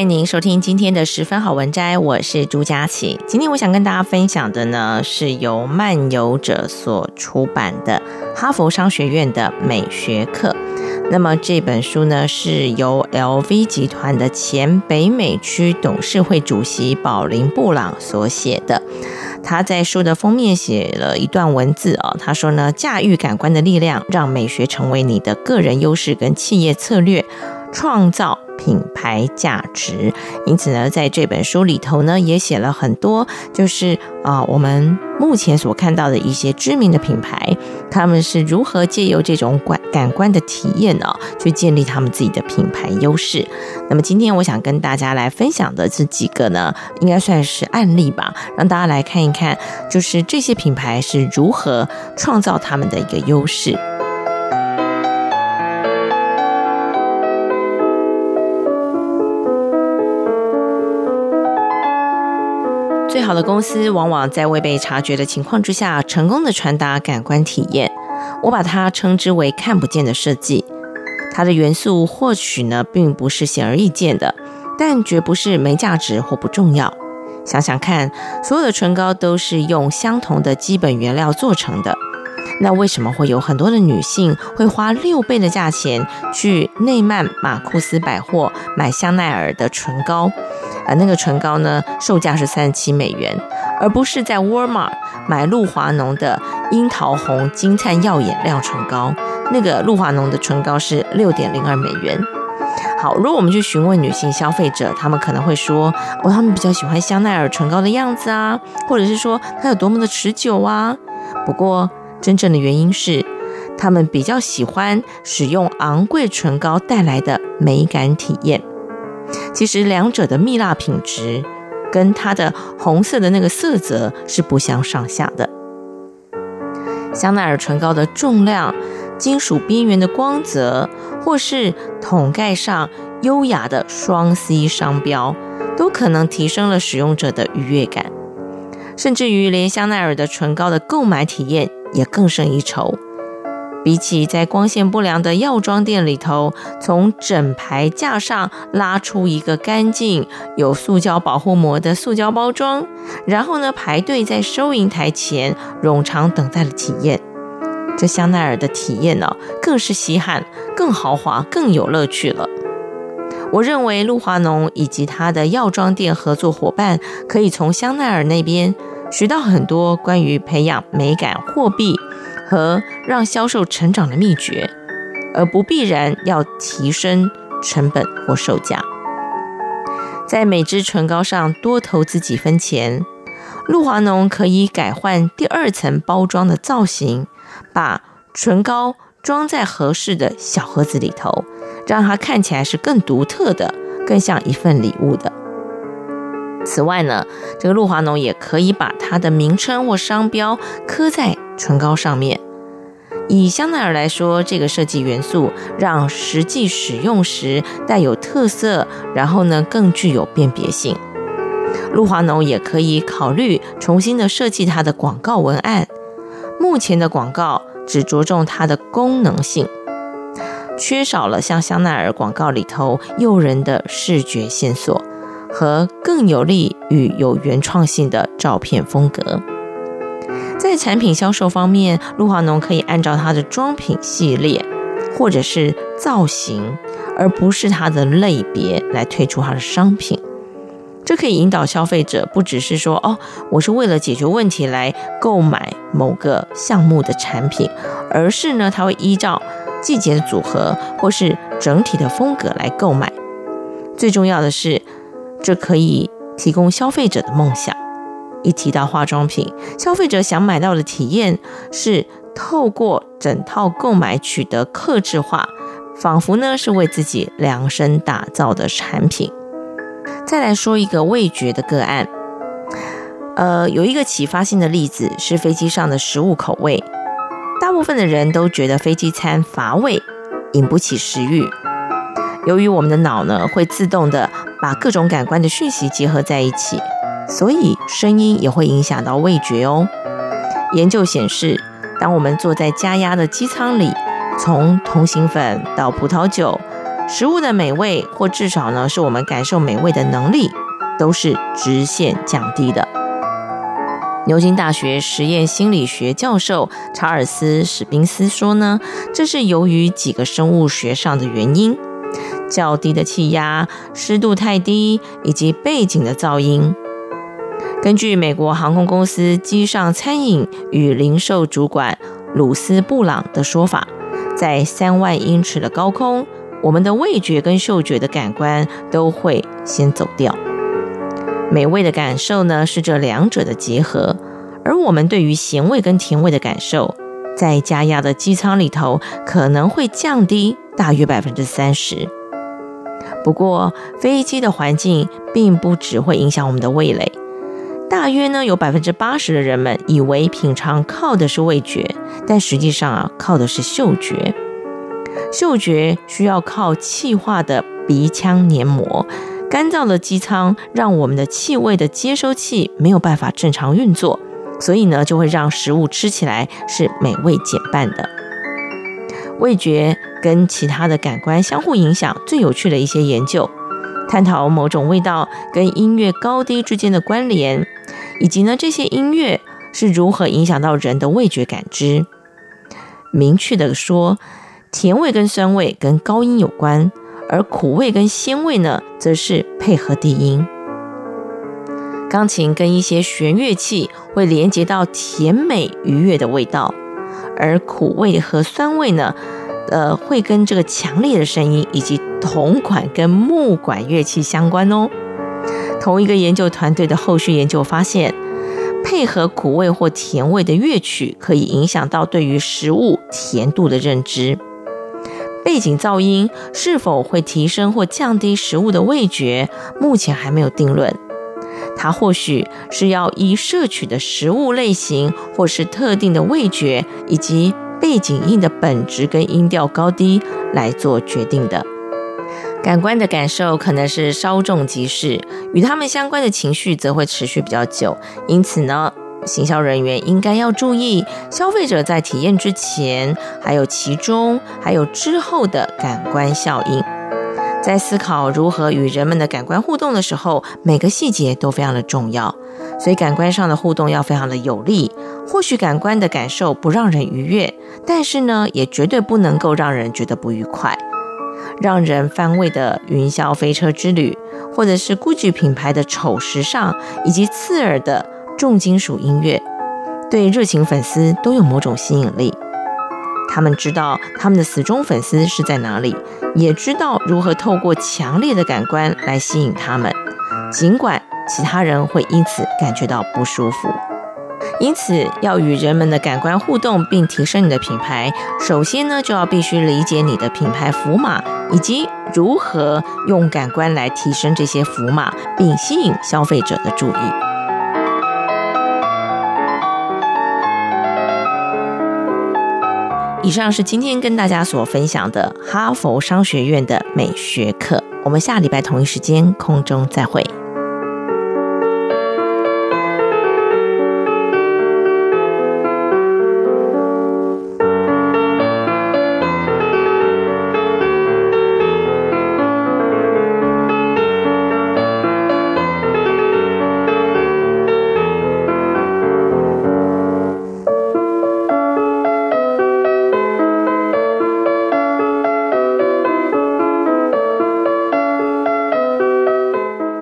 欢迎您收听今天的十分好文摘，我是朱佳琪。今天我想跟大家分享的呢，是由漫游者所出版的《哈佛商学院的美学课》。那么这本书呢，是由 LV 集团的前北美区董事会主席宝林布朗所写的。他在书的封面写了一段文字啊，他说呢，驾驭感官的力量，让美学成为你的个人优势跟企业策略，创造。品牌价值，因此呢，在这本书里头呢，也写了很多，就是啊，我们目前所看到的一些知名的品牌，他们是如何借由这种感感官的体验呢，去建立他们自己的品牌优势。那么，今天我想跟大家来分享的这几个呢，应该算是案例吧，让大家来看一看，就是这些品牌是如何创造他们的一个优势。最好的公司往往在未被察觉的情况之下，成功的传达感官体验。我把它称之为看不见的设计。它的元素或许呢，并不是显而易见的，但绝不是没价值或不重要。想想看，所有的唇膏都是用相同的基本原料做成的。那为什么会有很多的女性会花六倍的价钱去内曼马库斯百货买香奈儿的唇膏？而那个唇膏呢，售价是三十七美元，而不是在沃尔玛买露华浓的樱桃红金灿耀眼亮唇膏。那个露华浓的唇膏是六点零二美元。好，如果我们去询问女性消费者，她们可能会说：“哦，她们比较喜欢香奈儿唇膏的样子啊，或者是说它有多么的持久啊。”不过，真正的原因是，她们比较喜欢使用昂贵唇膏带来的美感体验。其实两者的蜜蜡品质跟它的红色的那个色泽是不相上下的。香奈儿唇膏的重量、金属边缘的光泽，或是桶盖上优雅的双 C 商标，都可能提升了使用者的愉悦感，甚至于连香奈儿的唇膏的购买体验也更胜一筹。比起在光线不良的药妆店里头，从整排架上拉出一个干净有塑胶保护膜的塑胶包装，然后呢，排队在收银台前冗长等待的体验，这香奈儿的体验呢，更是稀罕、更豪华、更有乐趣了。我认为露华浓以及他的药妆店合作伙伴可以从香奈儿那边学到很多关于培养美感货币。和让销售成长的秘诀，而不必然要提升成本或售价。在每支唇膏上多投资几分钱，露华浓可以改换第二层包装的造型，把唇膏装在合适的小盒子里头，让它看起来是更独特的，更像一份礼物的。此外呢，这个露华浓也可以把它的名称或商标刻在唇膏上面，以香奈儿来说，这个设计元素让实际使用时带有特色，然后呢更具有辨别性。露华浓也可以考虑重新的设计它的广告文案。目前的广告只着重它的功能性，缺少了像香奈儿广告里头诱人的视觉线索和更有利与有原创性的照片风格。在产品销售方面，露华浓可以按照它的妆品系列或者是造型，而不是它的类别来推出它的商品。这可以引导消费者，不只是说哦，我是为了解决问题来购买某个项目的产品，而是呢，它会依照季节的组合，或是整体的风格来购买。最重要的是，这可以提供消费者的梦想。一提到化妆品，消费者想买到的体验是透过整套购买取得克制化，仿佛呢是为自己量身打造的产品。再来说一个味觉的个案，呃，有一个启发性的例子是飞机上的食物口味，大部分的人都觉得飞机餐乏味，引不起食欲。由于我们的脑呢会自动的把各种感官的讯息结合在一起。所以声音也会影响到味觉哦。研究显示，当我们坐在加压的机舱里，从同行粉到葡萄酒，食物的美味或至少呢是我们感受美味的能力，都是直线降低的。牛津大学实验心理学教授查尔斯·史宾斯说呢，这是由于几个生物学上的原因：较低的气压、湿度太低以及背景的噪音。根据美国航空公司机上餐饮与零售主管鲁斯布朗的说法，在三万英尺的高空，我们的味觉跟嗅觉的感官都会先走掉。美味的感受呢，是这两者的结合，而我们对于咸味跟甜味的感受，在加压的机舱里头可能会降低大约百分之三十。不过，飞机的环境并不只会影响我们的味蕾。大约呢，有百分之八十的人们以为品尝靠的是味觉，但实际上啊，靠的是嗅觉。嗅觉需要靠气化的鼻腔黏膜，干燥的机舱让我们的气味的接收器没有办法正常运作，所以呢，就会让食物吃起来是美味减半的。味觉跟其他的感官相互影响，最有趣的一些研究，探讨某种味道跟音乐高低之间的关联。以及呢，这些音乐是如何影响到人的味觉感知？明确的说，甜味跟酸味跟高音有关，而苦味跟鲜味呢，则是配合低音。钢琴跟一些弦乐器会连接到甜美愉悦的味道，而苦味和酸味呢，呃，会跟这个强烈的声音以及铜管跟木管乐器相关哦。同一个研究团队的后续研究发现，配合苦味或甜味的乐曲可以影响到对于食物甜度的认知。背景噪音是否会提升或降低食物的味觉，目前还没有定论。它或许是要依摄取的食物类型，或是特定的味觉以及背景音的本质跟音调高低来做决定的。感官的感受可能是稍纵即逝，与他们相关的情绪则会持续比较久。因此呢，行销人员应该要注意消费者在体验之前、还有其中、还有之后的感官效应。在思考如何与人们的感官互动的时候，每个细节都非常的重要。所以，感官上的互动要非常的有力。或许感官的感受不让人愉悦，但是呢，也绝对不能够让人觉得不愉快。让人翻胃的云霄飞车之旅，或者是 GUCCI 品牌的丑时尚，以及刺耳的重金属音乐，对热情粉丝都有某种吸引力。他们知道他们的死忠粉丝是在哪里，也知道如何透过强烈的感官来吸引他们，尽管其他人会因此感觉到不舒服。因此，要与人们的感官互动，并提升你的品牌，首先呢，就要必须理解你的品牌符码，以及如何用感官来提升这些符码，并吸引消费者的注意。以上是今天跟大家所分享的哈佛商学院的美学课，我们下礼拜同一时间空中再会。